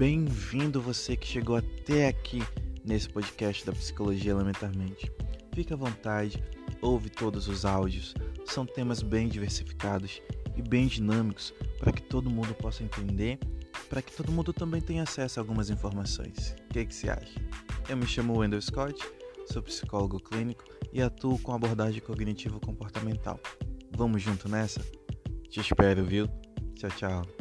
Bem-vindo você que chegou até aqui nesse podcast da Psicologia Elementarmente. Fique à vontade, ouve todos os áudios, são temas bem diversificados e bem dinâmicos para que todo mundo possa entender, para que todo mundo também tenha acesso a algumas informações. O que, é que você acha? Eu me chamo Wendell Scott, sou psicólogo clínico e atuo com abordagem cognitivo-comportamental. Vamos junto nessa? Te espero, viu? Tchau, tchau.